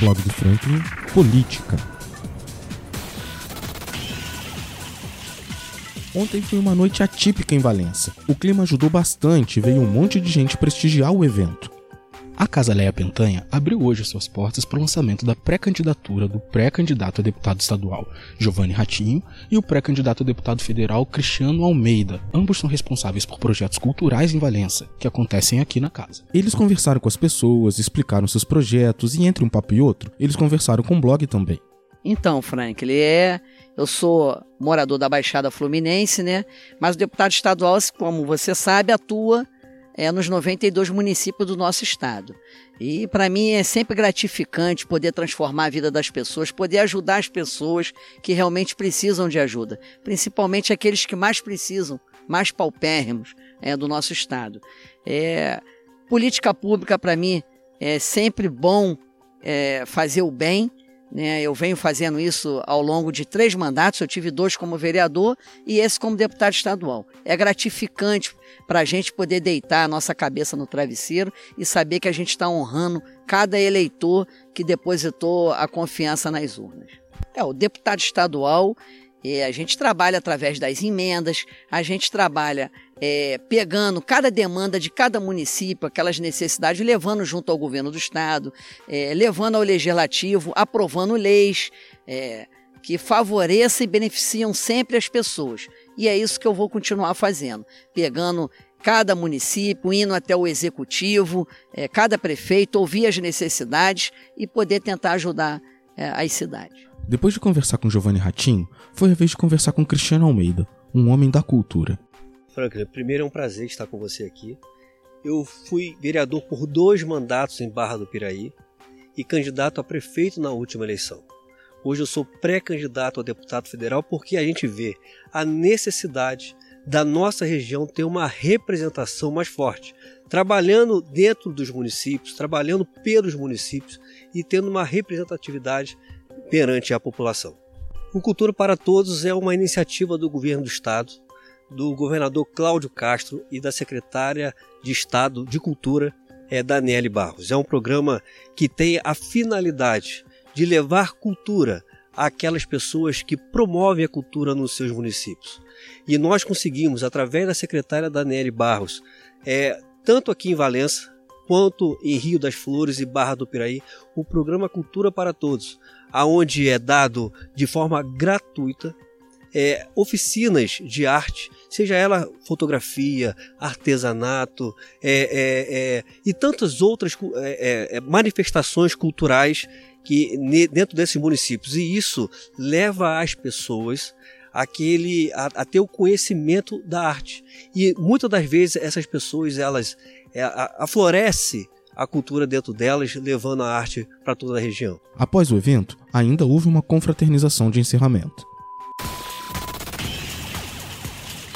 Blog do Franklin, Política. Ontem foi uma noite atípica em Valença. O clima ajudou bastante e veio um monte de gente prestigiar o evento. A Casa Leia Pentanha abriu hoje suas portas para o lançamento da pré-candidatura do pré-candidato a deputado estadual Giovanni Ratinho e o pré-candidato a deputado federal Cristiano Almeida. Ambos são responsáveis por projetos culturais em Valença, que acontecem aqui na casa. Eles conversaram com as pessoas, explicaram seus projetos e entre um papo e outro, eles conversaram com o blog também. Então, Frank, ele é. Eu sou morador da Baixada Fluminense, né? Mas o deputado estadual, como você sabe, atua é, nos 92 municípios do nosso estado. E para mim é sempre gratificante poder transformar a vida das pessoas, poder ajudar as pessoas que realmente precisam de ajuda, principalmente aqueles que mais precisam, mais paupérrimos é, do nosso estado. É, política pública para mim é sempre bom é, fazer o bem né? Eu venho fazendo isso ao longo de três mandatos, eu tive dois como vereador e esse como deputado estadual. É gratificante para a gente poder deitar a nossa cabeça no travesseiro e saber que a gente está honrando cada eleitor que depositou a confiança nas urnas. É, o deputado estadual, é, a gente trabalha através das emendas, a gente trabalha é, pegando cada demanda de cada município, aquelas necessidades, levando junto ao governo do estado, é, levando ao legislativo, aprovando leis é, que favoreçam e beneficiam sempre as pessoas. E é isso que eu vou continuar fazendo, pegando cada município, indo até o executivo, é, cada prefeito, ouvir as necessidades e poder tentar ajudar é, as cidades. Depois de conversar com Giovanni Ratinho, foi a vez de conversar com Cristiano Almeida, um homem da cultura. Franklin, primeiro é um prazer estar com você aqui. Eu fui vereador por dois mandatos em Barra do Piraí e candidato a prefeito na última eleição. Hoje eu sou pré-candidato a deputado federal porque a gente vê a necessidade da nossa região ter uma representação mais forte, trabalhando dentro dos municípios, trabalhando pelos municípios e tendo uma representatividade perante a população. O Cultura para Todos é uma iniciativa do governo do estado do governador Cláudio Castro e da secretária de Estado de Cultura, é, Daniele Barros. É um programa que tem a finalidade de levar cultura àquelas pessoas que promovem a cultura nos seus municípios. E nós conseguimos, através da secretária Daniele Barros, é, tanto aqui em Valença, quanto em Rio das Flores e Barra do Piraí, o programa Cultura para Todos, aonde é dado de forma gratuita é, oficinas de arte, seja ela fotografia, artesanato é, é, é e tantas outras é, é, manifestações culturais que dentro desses municípios. E isso leva as pessoas aquele a, a, ter o conhecimento da arte. E muitas das vezes essas pessoas elas é, afloresce a cultura dentro delas, levando a arte para toda a região. Após o evento, ainda houve uma confraternização de encerramento.